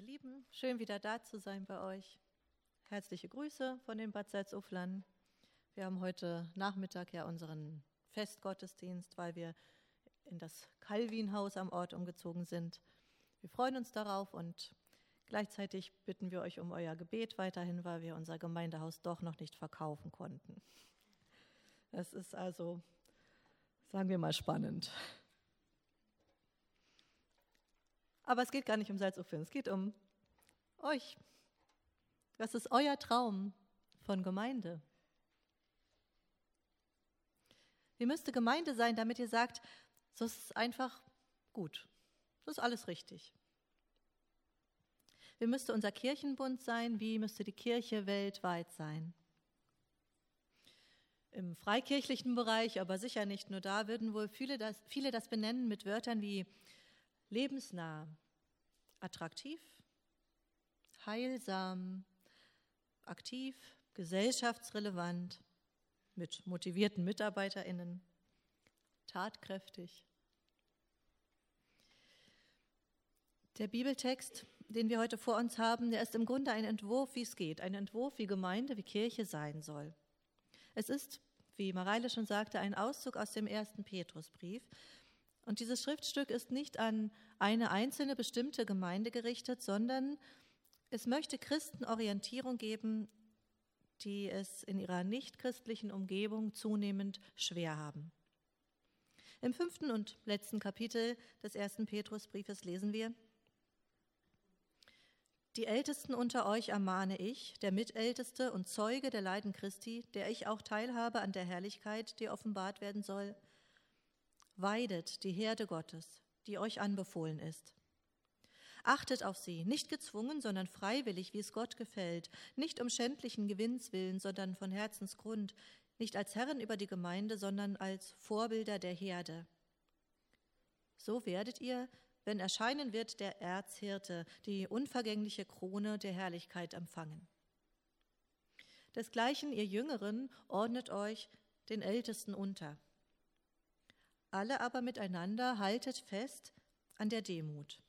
Ihr Lieben, schön wieder da zu sein bei euch. Herzliche Grüße von den Bad Salzuflern. Wir haben heute Nachmittag ja unseren Festgottesdienst, weil wir in das Calvinhaus am Ort umgezogen sind. Wir freuen uns darauf und gleichzeitig bitten wir euch um euer Gebet weiterhin, weil wir unser Gemeindehaus doch noch nicht verkaufen konnten. Es ist also, sagen wir mal, spannend. Aber es geht gar nicht um Salzuflen, es geht um euch. Was ist euer Traum von Gemeinde? Wie müsste Gemeinde sein, damit ihr sagt, so ist es einfach gut. Das ist alles richtig. Wie müsste unser Kirchenbund sein? Wie müsste die Kirche weltweit sein? Im freikirchlichen Bereich, aber sicher nicht nur da, würden wohl viele das, viele das benennen mit Wörtern wie lebensnah, attraktiv, heilsam, aktiv, gesellschaftsrelevant, mit motivierten Mitarbeiterinnen, tatkräftig. Der Bibeltext, den wir heute vor uns haben, der ist im Grunde ein Entwurf, wie es geht, ein Entwurf, wie Gemeinde, wie Kirche sein soll. Es ist, wie Mareile schon sagte, ein Auszug aus dem ersten Petrusbrief. Und dieses Schriftstück ist nicht an eine einzelne bestimmte Gemeinde gerichtet, sondern es möchte Christen Orientierung geben, die es in ihrer nichtchristlichen Umgebung zunehmend schwer haben. Im fünften und letzten Kapitel des ersten Petrusbriefes lesen wir, die Ältesten unter euch ermahne ich, der Mitälteste und Zeuge der Leiden Christi, der ich auch teilhabe an der Herrlichkeit, die offenbart werden soll. Weidet die Herde Gottes, die euch anbefohlen ist. Achtet auf sie, nicht gezwungen, sondern freiwillig, wie es Gott gefällt, nicht um schändlichen Gewinns willen, sondern von Herzensgrund, nicht als Herren über die Gemeinde, sondern als Vorbilder der Herde. So werdet ihr wenn erscheinen wird der Erzhirte, die unvergängliche Krone der Herrlichkeit empfangen. Desgleichen, ihr Jüngeren, ordnet euch den Ältesten unter. Alle aber miteinander haltet fest an der Demut.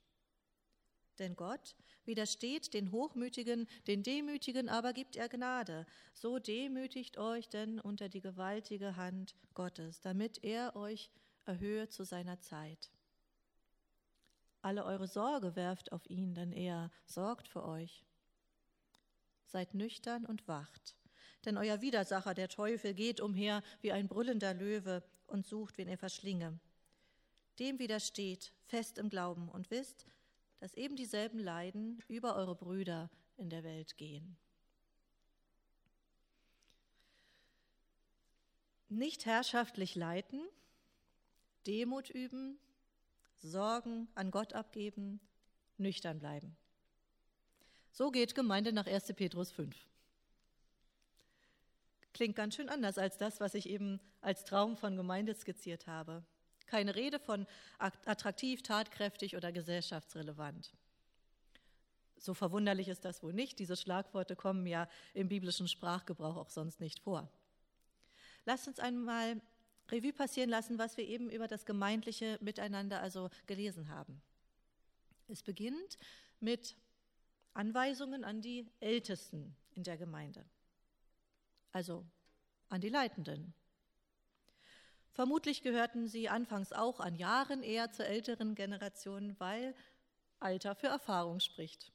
Denn Gott widersteht den Hochmütigen, den Demütigen aber gibt er Gnade. So demütigt euch denn unter die gewaltige Hand Gottes, damit er euch erhöhe zu seiner Zeit. Alle eure Sorge werft auf ihn, denn er sorgt für euch. Seid nüchtern und wacht, denn euer Widersacher, der Teufel, geht umher wie ein brüllender Löwe und sucht, wen er verschlinge. Dem widersteht fest im Glauben und wisst, dass eben dieselben Leiden über eure Brüder in der Welt gehen. Nicht herrschaftlich leiten, Demut üben, Sorgen an Gott abgeben, nüchtern bleiben. So geht Gemeinde nach 1. Petrus 5. Klingt ganz schön anders als das, was ich eben als Traum von Gemeinde skizziert habe. Keine Rede von attraktiv, tatkräftig oder gesellschaftsrelevant. So verwunderlich ist das wohl nicht. Diese Schlagworte kommen ja im biblischen Sprachgebrauch auch sonst nicht vor. Lasst uns einmal Revue passieren lassen, was wir eben über das gemeindliche Miteinander also gelesen haben. Es beginnt mit Anweisungen an die Ältesten in der Gemeinde, also an die Leitenden. Vermutlich gehörten sie anfangs auch an Jahren eher zur älteren Generation, weil Alter für Erfahrung spricht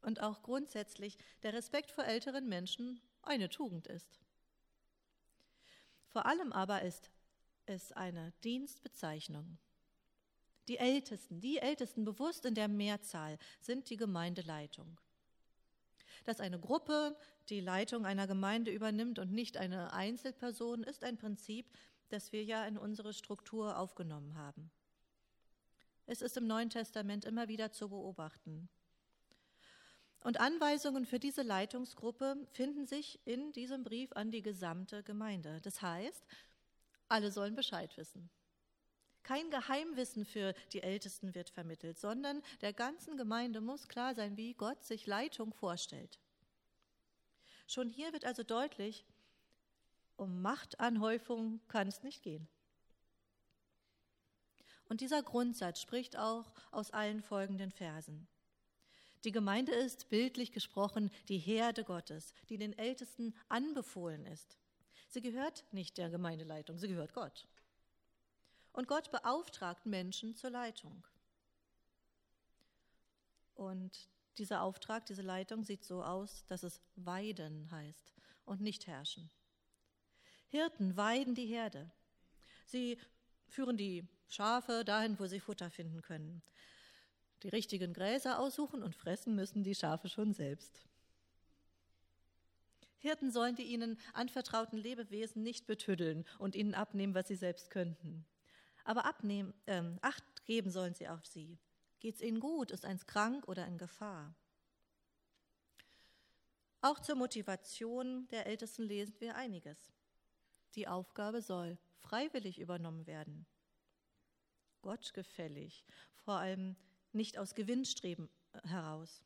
und auch grundsätzlich der Respekt vor älteren Menschen eine Tugend ist. Vor allem aber ist ist eine Dienstbezeichnung. Die Ältesten, die Ältesten bewusst in der Mehrzahl sind die Gemeindeleitung. Dass eine Gruppe die Leitung einer Gemeinde übernimmt und nicht eine Einzelperson, ist ein Prinzip, das wir ja in unsere Struktur aufgenommen haben. Es ist im Neuen Testament immer wieder zu beobachten. Und Anweisungen für diese Leitungsgruppe finden sich in diesem Brief an die gesamte Gemeinde. Das heißt, alle sollen Bescheid wissen. Kein Geheimwissen für die Ältesten wird vermittelt, sondern der ganzen Gemeinde muss klar sein, wie Gott sich Leitung vorstellt. Schon hier wird also deutlich, um Machtanhäufung kann es nicht gehen. Und dieser Grundsatz spricht auch aus allen folgenden Versen. Die Gemeinde ist, bildlich gesprochen, die Herde Gottes, die den Ältesten anbefohlen ist. Sie gehört nicht der Gemeindeleitung, sie gehört Gott. Und Gott beauftragt Menschen zur Leitung. Und dieser Auftrag, diese Leitung sieht so aus, dass es weiden heißt und nicht herrschen. Hirten weiden die Herde. Sie führen die Schafe dahin, wo sie Futter finden können. Die richtigen Gräser aussuchen und fressen müssen die Schafe schon selbst. Hirten sollen die ihnen anvertrauten Lebewesen nicht betüddeln und ihnen abnehmen, was sie selbst könnten. Aber abnehmen, äh, Acht geben sollen sie auf sie. Geht's ihnen gut? Ist eins krank oder in Gefahr? Auch zur Motivation der Ältesten lesen wir einiges. Die Aufgabe soll freiwillig übernommen werden. Gottgefällig, vor allem nicht aus Gewinnstreben heraus.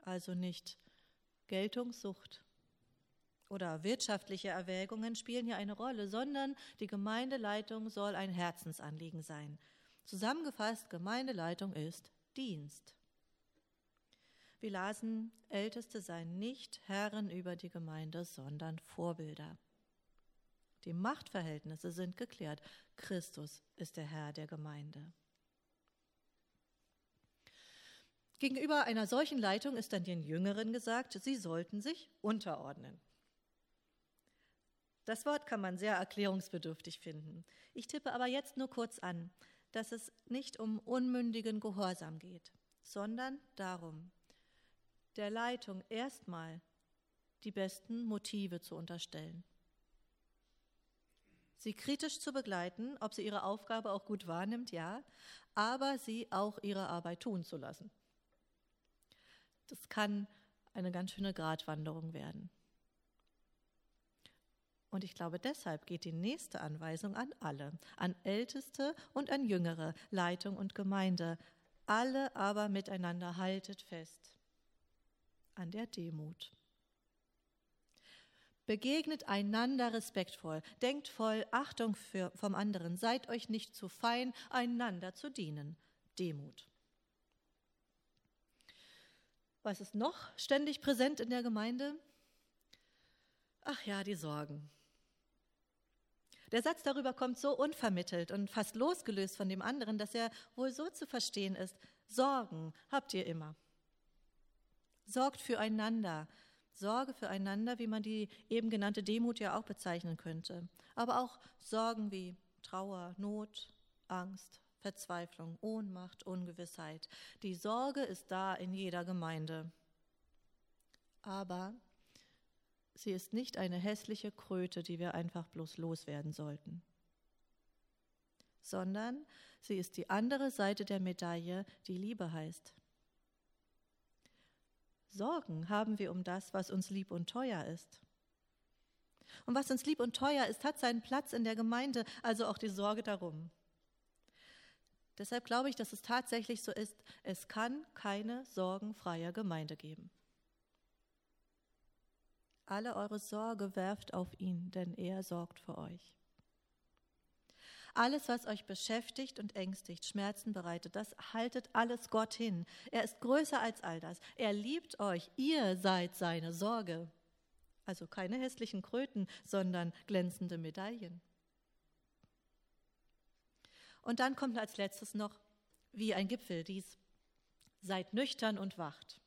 Also nicht Geltungssucht oder wirtschaftliche Erwägungen spielen hier eine Rolle, sondern die Gemeindeleitung soll ein Herzensanliegen sein. Zusammengefasst, Gemeindeleitung ist Dienst. Wir lasen, Älteste seien nicht Herren über die Gemeinde, sondern Vorbilder. Die Machtverhältnisse sind geklärt. Christus ist der Herr der Gemeinde. Gegenüber einer solchen Leitung ist dann den Jüngeren gesagt, sie sollten sich unterordnen. Das Wort kann man sehr erklärungsbedürftig finden. Ich tippe aber jetzt nur kurz an, dass es nicht um unmündigen Gehorsam geht, sondern darum, der Leitung erstmal die besten Motive zu unterstellen sie kritisch zu begleiten, ob sie ihre Aufgabe auch gut wahrnimmt, ja, aber sie auch ihre Arbeit tun zu lassen. Das kann eine ganz schöne Gratwanderung werden. Und ich glaube, deshalb geht die nächste Anweisung an alle, an Älteste und an Jüngere, Leitung und Gemeinde. Alle aber miteinander haltet fest an der Demut. Begegnet einander respektvoll, denkt voll Achtung für, vom anderen, seid euch nicht zu fein, einander zu dienen. Demut. Was ist noch ständig präsent in der Gemeinde? Ach ja, die Sorgen. Der Satz darüber kommt so unvermittelt und fast losgelöst von dem anderen, dass er wohl so zu verstehen ist. Sorgen habt ihr immer. Sorgt füreinander, Sorge füreinander, wie man die eben genannte Demut ja auch bezeichnen könnte. Aber auch Sorgen wie Trauer, Not, Angst, Verzweiflung, Ohnmacht, Ungewissheit. Die Sorge ist da in jeder Gemeinde. Aber sie ist nicht eine hässliche Kröte, die wir einfach bloß loswerden sollten, sondern sie ist die andere Seite der Medaille, die Liebe heißt. Sorgen haben wir um das, was uns lieb und teuer ist. Und was uns lieb und teuer ist, hat seinen Platz in der Gemeinde, also auch die Sorge darum. Deshalb glaube ich, dass es tatsächlich so ist, es kann keine sorgenfreie Gemeinde geben. Alle eure Sorge werft auf ihn, denn er sorgt für euch. Alles, was euch beschäftigt und ängstigt, Schmerzen bereitet, das haltet alles Gott hin. Er ist größer als all das. Er liebt euch. Ihr seid seine Sorge. Also keine hässlichen Kröten, sondern glänzende Medaillen. Und dann kommt als letztes noch, wie ein Gipfel dies, seid nüchtern und wacht.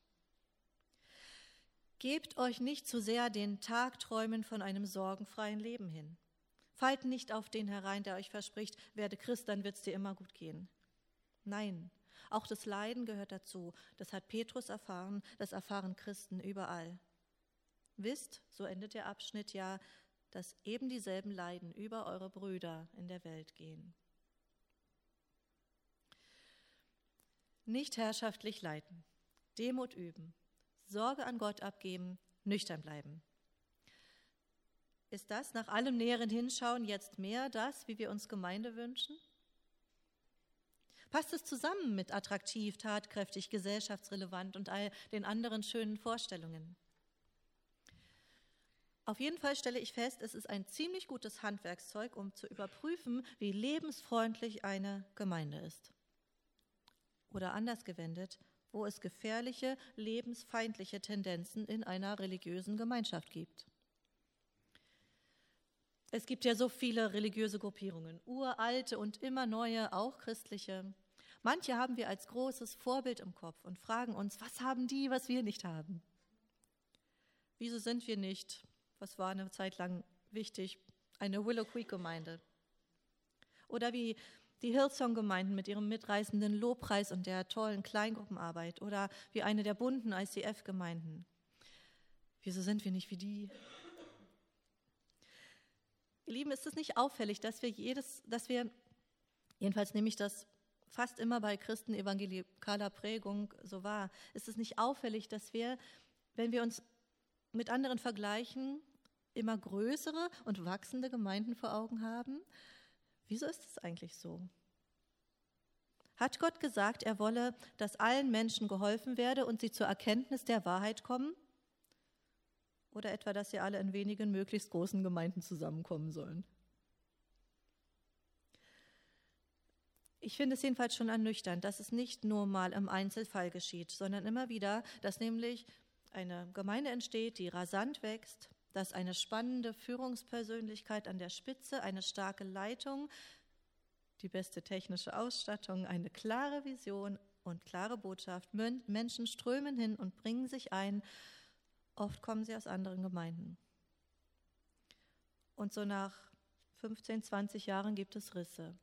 Gebt euch nicht zu sehr den Tagträumen von einem sorgenfreien Leben hin. Fallt nicht auf den herein, der euch verspricht, werde Christ, dann wird es dir immer gut gehen. Nein, auch das Leiden gehört dazu. Das hat Petrus erfahren, das erfahren Christen überall. Wisst, so endet der Abschnitt ja, dass eben dieselben Leiden über eure Brüder in der Welt gehen. Nicht herrschaftlich leiten, Demut üben, Sorge an Gott abgeben, nüchtern bleiben. Ist das nach allem näheren Hinschauen jetzt mehr das, wie wir uns Gemeinde wünschen? Passt es zusammen mit attraktiv, tatkräftig, gesellschaftsrelevant und all den anderen schönen Vorstellungen? Auf jeden Fall stelle ich fest, es ist ein ziemlich gutes Handwerkszeug, um zu überprüfen, wie lebensfreundlich eine Gemeinde ist. Oder anders gewendet, wo es gefährliche, lebensfeindliche Tendenzen in einer religiösen Gemeinschaft gibt. Es gibt ja so viele religiöse Gruppierungen, uralte und immer neue, auch christliche. Manche haben wir als großes Vorbild im Kopf und fragen uns, was haben die, was wir nicht haben? Wieso sind wir nicht, was war eine Zeit lang wichtig, eine Willow Creek Gemeinde? Oder wie die Hillsong-Gemeinden mit ihrem mitreißenden Lobpreis und der tollen Kleingruppenarbeit oder wie eine der bunten ICF-Gemeinden. Wieso sind wir nicht wie die? Ihr Lieben, ist es nicht auffällig, dass wir jedes, dass wir, jedenfalls nehme ich das fast immer bei Christen evangelikaler Prägung so war, ist es nicht auffällig, dass wir, wenn wir uns mit anderen vergleichen, immer größere und wachsende Gemeinden vor Augen haben? Wieso ist es eigentlich so? Hat Gott gesagt, er wolle, dass allen Menschen geholfen werde und sie zur Erkenntnis der Wahrheit kommen? Oder etwa, dass sie alle in wenigen möglichst großen Gemeinden zusammenkommen sollen? Ich finde es jedenfalls schon ernüchternd, dass es nicht nur mal im Einzelfall geschieht, sondern immer wieder, dass nämlich eine Gemeinde entsteht, die rasant wächst, dass eine spannende Führungspersönlichkeit an der Spitze, eine starke Leitung, die beste technische Ausstattung, eine klare Vision und klare Botschaft. Menschen strömen hin und bringen sich ein. Oft kommen sie aus anderen Gemeinden. Und so nach 15, 20 Jahren gibt es Risse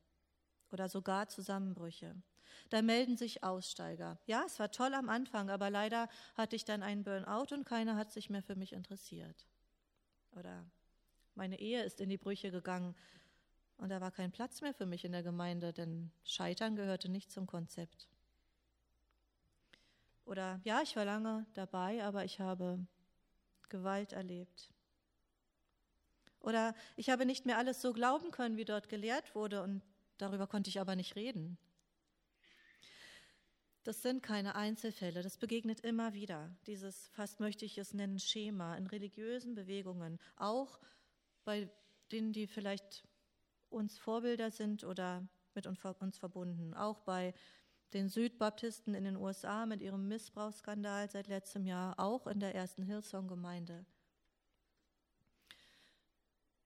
oder sogar Zusammenbrüche. Da melden sich Aussteiger. Ja, es war toll am Anfang, aber leider hatte ich dann einen Burnout und keiner hat sich mehr für mich interessiert. Oder meine Ehe ist in die Brüche gegangen und da war kein Platz mehr für mich in der Gemeinde, denn Scheitern gehörte nicht zum Konzept. Oder ja, ich war lange dabei, aber ich habe Gewalt erlebt. Oder ich habe nicht mehr alles so glauben können, wie dort gelehrt wurde und Darüber konnte ich aber nicht reden. Das sind keine Einzelfälle, das begegnet immer wieder, dieses, fast möchte ich es nennen, Schema in religiösen Bewegungen, auch bei denen, die vielleicht uns Vorbilder sind oder mit uns verbunden, auch bei den Südbaptisten in den USA mit ihrem Missbrauchsskandal seit letztem Jahr, auch in der ersten Hillsong-Gemeinde.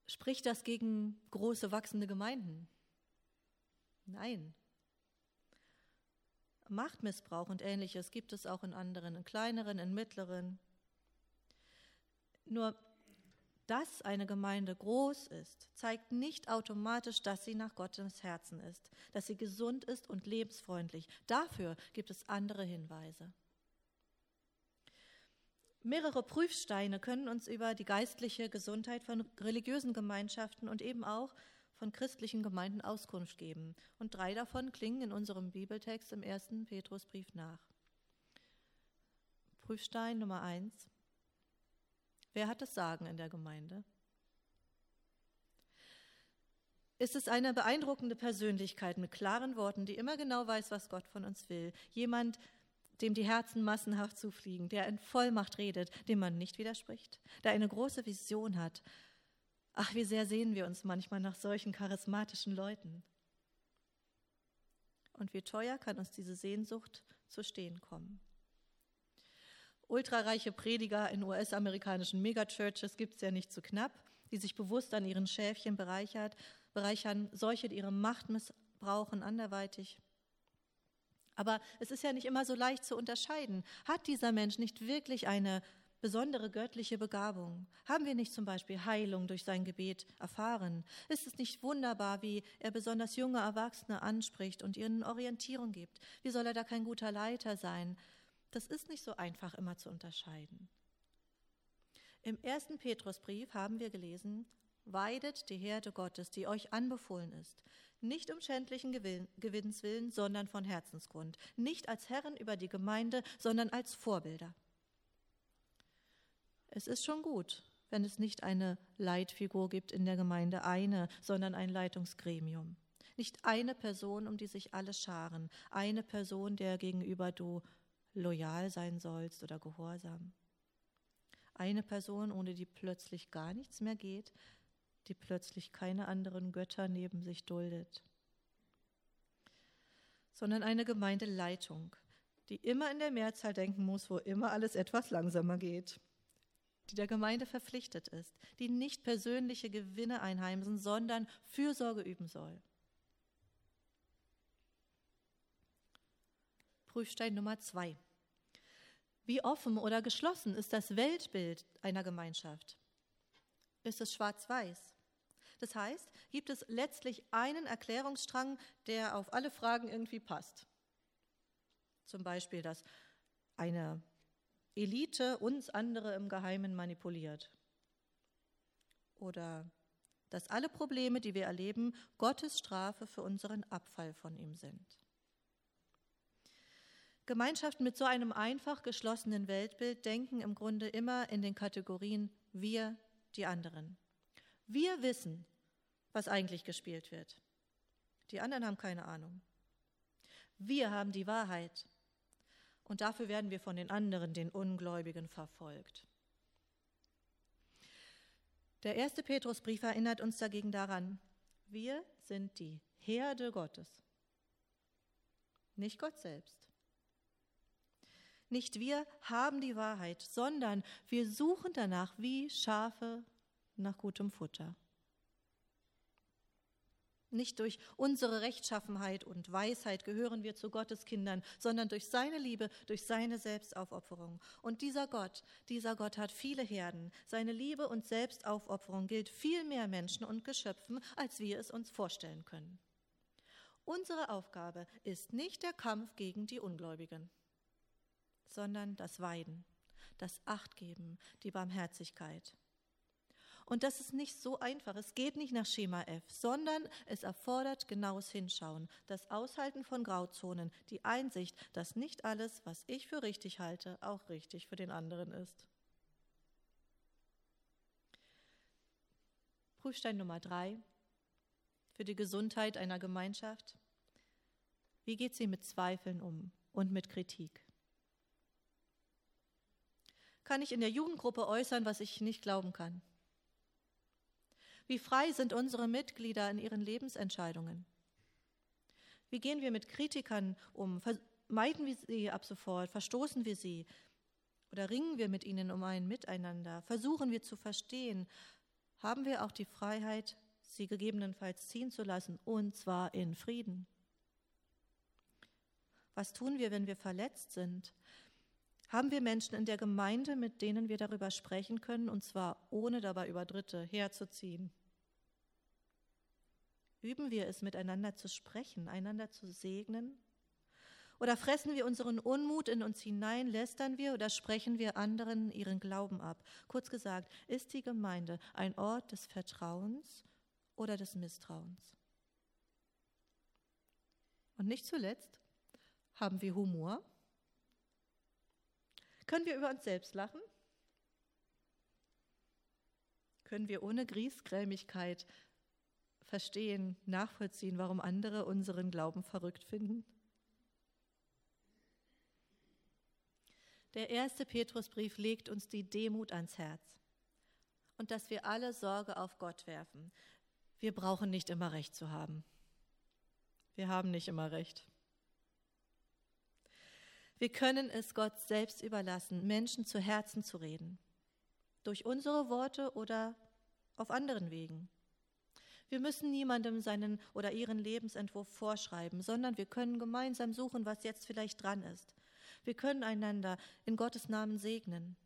Spricht das gegen große wachsende Gemeinden? Nein. Machtmissbrauch und ähnliches gibt es auch in anderen, in kleineren, in mittleren. Nur dass eine Gemeinde groß ist, zeigt nicht automatisch, dass sie nach Gottes Herzen ist, dass sie gesund ist und lebensfreundlich. Dafür gibt es andere Hinweise. Mehrere Prüfsteine können uns über die geistliche Gesundheit von religiösen Gemeinschaften und eben auch von christlichen Gemeinden Auskunft geben. Und drei davon klingen in unserem Bibeltext im ersten Petrusbrief nach. Prüfstein Nummer eins. Wer hat das Sagen in der Gemeinde? Ist es eine beeindruckende Persönlichkeit mit klaren Worten, die immer genau weiß, was Gott von uns will? Jemand, dem die Herzen massenhaft zufliegen, der in Vollmacht redet, dem man nicht widerspricht, der eine große Vision hat, Ach, wie sehr sehen wir uns manchmal nach solchen charismatischen Leuten. Und wie teuer kann uns diese Sehnsucht zu stehen kommen. Ultrareiche Prediger in US-amerikanischen Megachurches gibt es ja nicht zu knapp, die sich bewusst an ihren Schäfchen bereichert, bereichern, solche, die ihre Macht missbrauchen, anderweitig. Aber es ist ja nicht immer so leicht zu unterscheiden. Hat dieser Mensch nicht wirklich eine besondere göttliche Begabung? Haben wir nicht zum Beispiel Heilung durch sein Gebet erfahren? Ist es nicht wunderbar, wie er besonders junge Erwachsene anspricht und ihnen Orientierung gibt? Wie soll er da kein guter Leiter sein? Das ist nicht so einfach immer zu unterscheiden. Im ersten Petrusbrief haben wir gelesen, weidet die Herde Gottes, die euch anbefohlen ist, nicht um schändlichen Gewinns willen, sondern von Herzensgrund, nicht als Herren über die Gemeinde, sondern als Vorbilder. Es ist schon gut, wenn es nicht eine Leitfigur gibt in der Gemeinde, eine, sondern ein Leitungsgremium. Nicht eine Person, um die sich alle scharen, eine Person, der gegenüber du loyal sein sollst oder gehorsam. Eine Person, ohne die plötzlich gar nichts mehr geht, die plötzlich keine anderen Götter neben sich duldet, sondern eine Gemeindeleitung, die immer in der Mehrzahl denken muss, wo immer alles etwas langsamer geht, die der Gemeinde verpflichtet ist, die nicht persönliche Gewinne einheimsen, sondern Fürsorge üben soll. Prüfstein Nummer zwei. Wie offen oder geschlossen ist das Weltbild einer Gemeinschaft? Ist es schwarz-weiß? Das heißt, gibt es letztlich einen Erklärungsstrang, der auf alle Fragen irgendwie passt? Zum Beispiel, dass eine Elite uns andere im Geheimen manipuliert. Oder dass alle Probleme, die wir erleben, Gottes Strafe für unseren Abfall von ihm sind. Gemeinschaften mit so einem einfach geschlossenen Weltbild denken im Grunde immer in den Kategorien wir, die anderen. Wir wissen, was eigentlich gespielt wird. Die anderen haben keine Ahnung. Wir haben die Wahrheit. Und dafür werden wir von den anderen, den Ungläubigen, verfolgt. Der erste Petrusbrief erinnert uns dagegen daran, wir sind die Herde Gottes, nicht Gott selbst. Nicht wir haben die Wahrheit, sondern wir suchen danach wie Schafe nach gutem Futter. Nicht durch unsere Rechtschaffenheit und Weisheit gehören wir zu Gottes Kindern, sondern durch seine Liebe, durch seine Selbstaufopferung. Und dieser Gott, dieser Gott hat viele Herden. Seine Liebe und Selbstaufopferung gilt viel mehr Menschen und Geschöpfen, als wir es uns vorstellen können. Unsere Aufgabe ist nicht der Kampf gegen die Ungläubigen sondern das Weiden, das Achtgeben, die Barmherzigkeit. Und das ist nicht so einfach. Es geht nicht nach Schema F, sondern es erfordert genaues Hinschauen, das Aushalten von Grauzonen, die Einsicht, dass nicht alles, was ich für richtig halte, auch richtig für den anderen ist. Prüfstein Nummer drei für die Gesundheit einer Gemeinschaft. Wie geht sie mit Zweifeln um und mit Kritik? kann ich in der Jugendgruppe äußern, was ich nicht glauben kann? Wie frei sind unsere Mitglieder in ihren Lebensentscheidungen? Wie gehen wir mit Kritikern um? Vermeiden wir sie ab sofort? Verstoßen wir sie? Oder ringen wir mit ihnen um ein Miteinander? Versuchen wir zu verstehen? Haben wir auch die Freiheit, sie gegebenenfalls ziehen zu lassen, und zwar in Frieden? Was tun wir, wenn wir verletzt sind? Haben wir Menschen in der Gemeinde, mit denen wir darüber sprechen können, und zwar ohne dabei über Dritte herzuziehen? Üben wir es, miteinander zu sprechen, einander zu segnen? Oder fressen wir unseren Unmut in uns hinein, lästern wir oder sprechen wir anderen ihren Glauben ab? Kurz gesagt, ist die Gemeinde ein Ort des Vertrauens oder des Misstrauens? Und nicht zuletzt, haben wir Humor? Können wir über uns selbst lachen? Können wir ohne Griesgrämigkeit verstehen, nachvollziehen, warum andere unseren Glauben verrückt finden? Der erste Petrusbrief legt uns die Demut ans Herz und dass wir alle Sorge auf Gott werfen. Wir brauchen nicht immer recht zu haben. Wir haben nicht immer recht. Wir können es Gott selbst überlassen, Menschen zu Herzen zu reden. Durch unsere Worte oder auf anderen Wegen. Wir müssen niemandem seinen oder ihren Lebensentwurf vorschreiben, sondern wir können gemeinsam suchen, was jetzt vielleicht dran ist. Wir können einander in Gottes Namen segnen.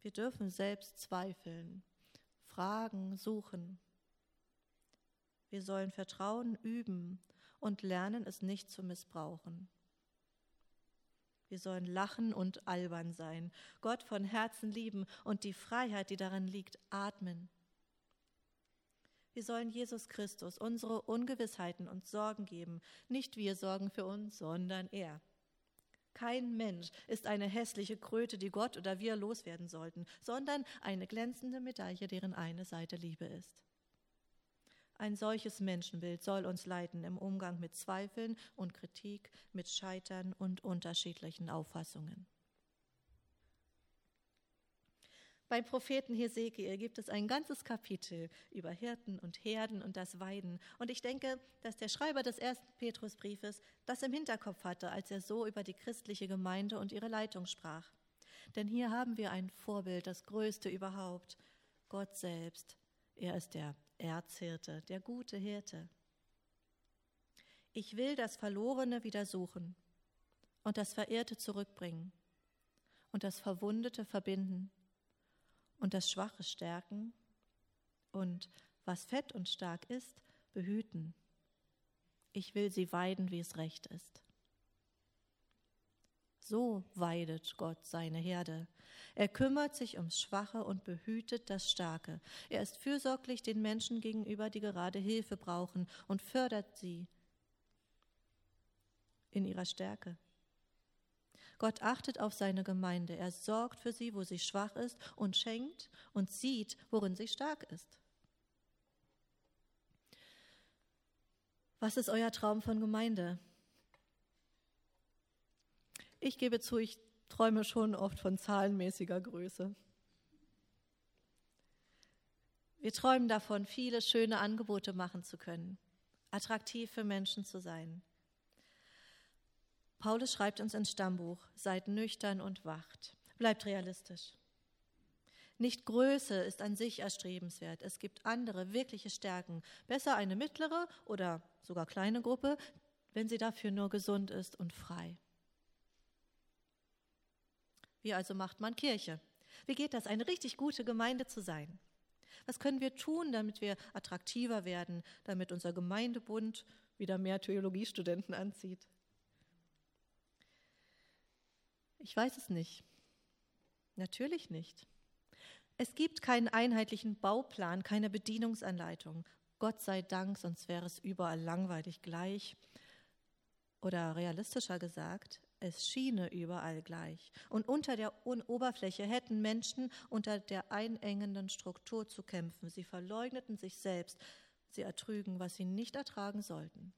Wir dürfen selbst zweifeln, fragen, suchen. Wir sollen Vertrauen üben und lernen, es nicht zu missbrauchen. Wir sollen lachen und albern sein, Gott von Herzen lieben und die Freiheit, die darin liegt, atmen. Wir sollen Jesus Christus unsere Ungewissheiten und Sorgen geben. Nicht wir sorgen für uns, sondern er. Kein Mensch ist eine hässliche Kröte, die Gott oder wir loswerden sollten, sondern eine glänzende Medaille, deren eine Seite Liebe ist. Ein solches Menschenbild soll uns leiten im Umgang mit Zweifeln und Kritik, mit Scheitern und unterschiedlichen Auffassungen. Beim Propheten Hesekiel gibt es ein ganzes Kapitel über Hirten und Herden und das Weiden. Und ich denke, dass der Schreiber des ersten Petrusbriefes das im Hinterkopf hatte, als er so über die christliche Gemeinde und ihre Leitung sprach. Denn hier haben wir ein Vorbild, das größte überhaupt, Gott selbst. Er ist der Erzhirte, der gute Hirte. Ich will das Verlorene wieder suchen und das Verirrte zurückbringen und das Verwundete verbinden und das Schwache stärken und was fett und stark ist, behüten. Ich will sie weiden, wie es recht ist. So weidet Gott seine Herde. Er kümmert sich ums Schwache und behütet das Starke. Er ist fürsorglich den Menschen gegenüber, die gerade Hilfe brauchen und fördert sie in ihrer Stärke. Gott achtet auf seine Gemeinde. Er sorgt für sie, wo sie schwach ist und schenkt und sieht, worin sie stark ist. Was ist euer Traum von Gemeinde? Ich gebe zu, ich träume schon oft von zahlenmäßiger Größe. Wir träumen davon, viele schöne Angebote machen zu können, attraktiv für Menschen zu sein. Paulus schreibt uns ins Stammbuch, seid nüchtern und wacht. Bleibt realistisch. Nicht Größe ist an sich erstrebenswert. Es gibt andere wirkliche Stärken. Besser eine mittlere oder sogar kleine Gruppe, wenn sie dafür nur gesund ist und frei. Wie also macht man Kirche? Wie geht das, eine richtig gute Gemeinde zu sein? Was können wir tun, damit wir attraktiver werden, damit unser Gemeindebund wieder mehr Theologiestudenten anzieht? Ich weiß es nicht. Natürlich nicht. Es gibt keinen einheitlichen Bauplan, keine Bedienungsanleitung. Gott sei Dank, sonst wäre es überall langweilig gleich. Oder realistischer gesagt, es schiene überall gleich. Und unter der Oberfläche hätten Menschen unter der einengenden Struktur zu kämpfen. Sie verleugneten sich selbst. Sie ertrügen, was sie nicht ertragen sollten.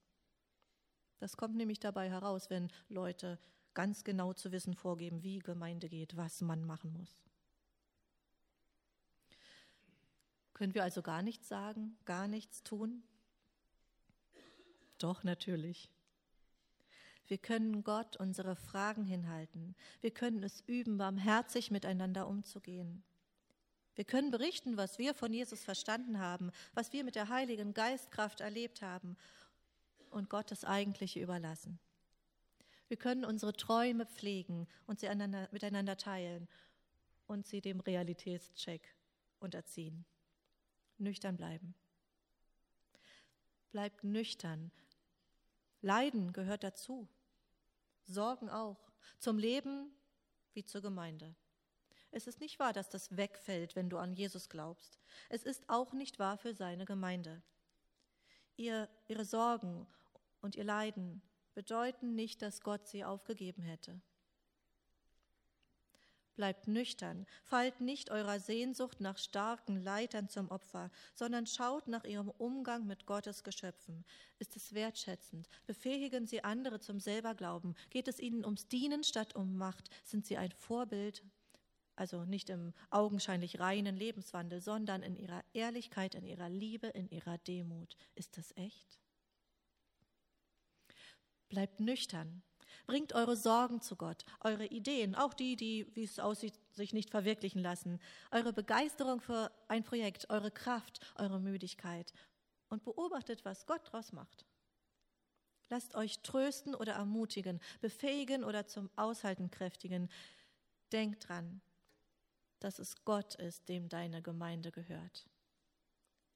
Das kommt nämlich dabei heraus, wenn Leute ganz genau zu wissen vorgeben, wie Gemeinde geht, was man machen muss. Können wir also gar nichts sagen, gar nichts tun? Doch, natürlich. Wir können Gott unsere Fragen hinhalten. Wir können es üben, barmherzig miteinander umzugehen. Wir können berichten, was wir von Jesus verstanden haben, was wir mit der Heiligen Geistkraft erlebt haben und Gott das Eigentliche überlassen. Wir können unsere Träume pflegen und sie miteinander teilen und sie dem Realitätscheck unterziehen. Nüchtern bleiben. Bleibt nüchtern. Leiden gehört dazu. Sorgen auch. Zum Leben wie zur Gemeinde. Es ist nicht wahr, dass das wegfällt, wenn du an Jesus glaubst. Es ist auch nicht wahr für seine Gemeinde. Ihr, ihre Sorgen und ihr Leiden bedeuten nicht, dass Gott sie aufgegeben hätte. Bleibt nüchtern, fallt nicht eurer Sehnsucht nach starken Leitern zum Opfer, sondern schaut nach ihrem Umgang mit Gottes Geschöpfen. Ist es wertschätzend? Befähigen sie andere zum Selberglauben? Geht es ihnen ums Dienen statt um Macht? Sind sie ein Vorbild? Also nicht im augenscheinlich reinen Lebenswandel, sondern in ihrer Ehrlichkeit, in ihrer Liebe, in ihrer Demut. Ist das echt? Bleibt nüchtern. Bringt eure Sorgen zu Gott, eure Ideen, auch die, die, wie es aussieht, sich nicht verwirklichen lassen, eure Begeisterung für ein Projekt, eure Kraft, eure Müdigkeit und beobachtet, was Gott daraus macht. Lasst euch trösten oder ermutigen, befähigen oder zum Aushalten kräftigen. Denkt dran, dass es Gott ist, dem deine Gemeinde gehört.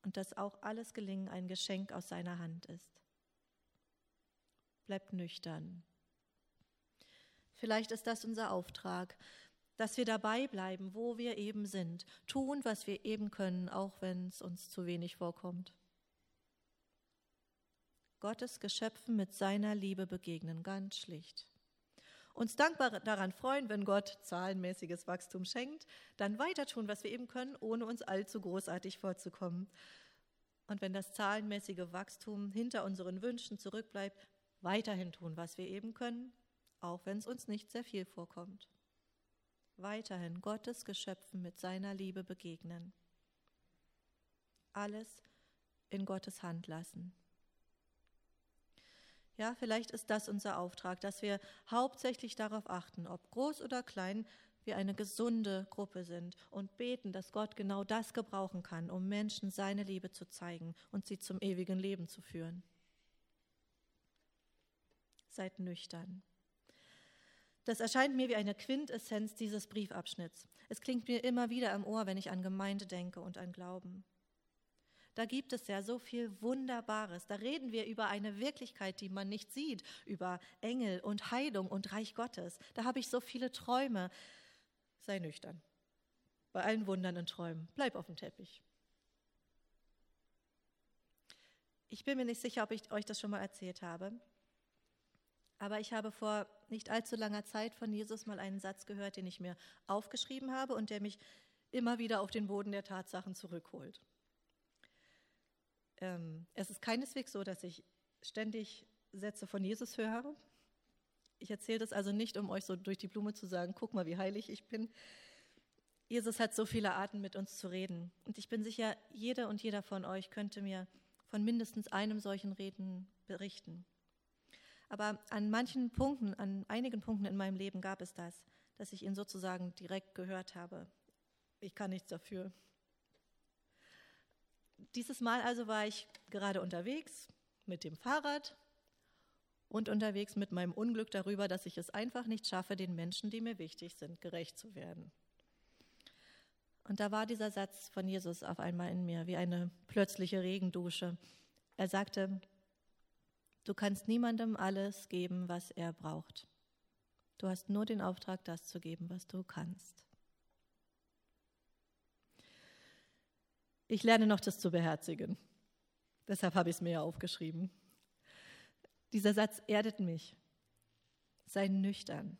Und dass auch alles Gelingen ein Geschenk aus seiner Hand ist bleibt nüchtern. Vielleicht ist das unser Auftrag, dass wir dabei bleiben, wo wir eben sind, tun, was wir eben können, auch wenn es uns zu wenig vorkommt. Gottes Geschöpfen mit seiner Liebe begegnen, ganz schlicht. Uns dankbar daran freuen, wenn Gott zahlenmäßiges Wachstum schenkt, dann weiter tun, was wir eben können, ohne uns allzu großartig vorzukommen. Und wenn das zahlenmäßige Wachstum hinter unseren Wünschen zurückbleibt, weiterhin tun, was wir eben können, auch wenn es uns nicht sehr viel vorkommt. weiterhin Gottes Geschöpfen mit seiner Liebe begegnen. Alles in Gottes Hand lassen. Ja, vielleicht ist das unser Auftrag, dass wir hauptsächlich darauf achten, ob groß oder klein, wir eine gesunde Gruppe sind und beten, dass Gott genau das gebrauchen kann, um Menschen seine Liebe zu zeigen und sie zum ewigen Leben zu führen. Seid nüchtern. Das erscheint mir wie eine Quintessenz dieses Briefabschnitts. Es klingt mir immer wieder am Ohr, wenn ich an Gemeinde denke und an Glauben. Da gibt es ja so viel Wunderbares. Da reden wir über eine Wirklichkeit, die man nicht sieht, über Engel und Heilung und Reich Gottes. Da habe ich so viele Träume. Sei nüchtern. Bei allen Wundern und Träumen. Bleib auf dem Teppich. Ich bin mir nicht sicher, ob ich euch das schon mal erzählt habe. Aber ich habe vor nicht allzu langer Zeit von Jesus mal einen Satz gehört, den ich mir aufgeschrieben habe und der mich immer wieder auf den Boden der Tatsachen zurückholt. Ähm, es ist keineswegs so, dass ich ständig Sätze von Jesus höre. Ich erzähle das also nicht, um euch so durch die Blume zu sagen, guck mal, wie heilig ich bin. Jesus hat so viele Arten, mit uns zu reden. Und ich bin sicher, jeder und jeder von euch könnte mir von mindestens einem solchen Reden berichten. Aber an manchen Punkten, an einigen Punkten in meinem Leben gab es das, dass ich ihn sozusagen direkt gehört habe. Ich kann nichts dafür. Dieses Mal also war ich gerade unterwegs mit dem Fahrrad und unterwegs mit meinem Unglück darüber, dass ich es einfach nicht schaffe, den Menschen, die mir wichtig sind, gerecht zu werden. Und da war dieser Satz von Jesus auf einmal in mir, wie eine plötzliche Regendusche. Er sagte, Du kannst niemandem alles geben, was er braucht. Du hast nur den Auftrag, das zu geben, was du kannst. Ich lerne noch das zu beherzigen. Deshalb habe ich es mir ja aufgeschrieben. Dieser Satz erdet mich. Sei nüchtern.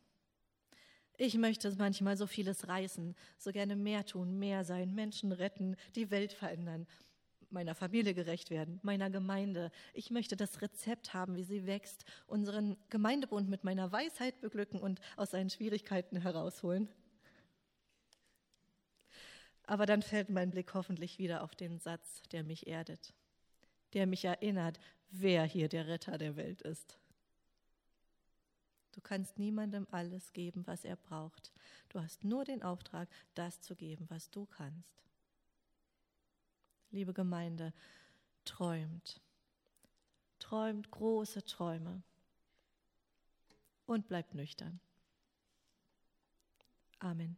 Ich möchte manchmal so vieles reißen, so gerne mehr tun, mehr sein, Menschen retten, die Welt verändern meiner Familie gerecht werden, meiner Gemeinde. Ich möchte das Rezept haben, wie sie wächst, unseren Gemeindebund mit meiner Weisheit beglücken und aus seinen Schwierigkeiten herausholen. Aber dann fällt mein Blick hoffentlich wieder auf den Satz, der mich erdet, der mich erinnert, wer hier der Retter der Welt ist. Du kannst niemandem alles geben, was er braucht. Du hast nur den Auftrag, das zu geben, was du kannst liebe Gemeinde, träumt. Träumt große Träume und bleibt nüchtern. Amen.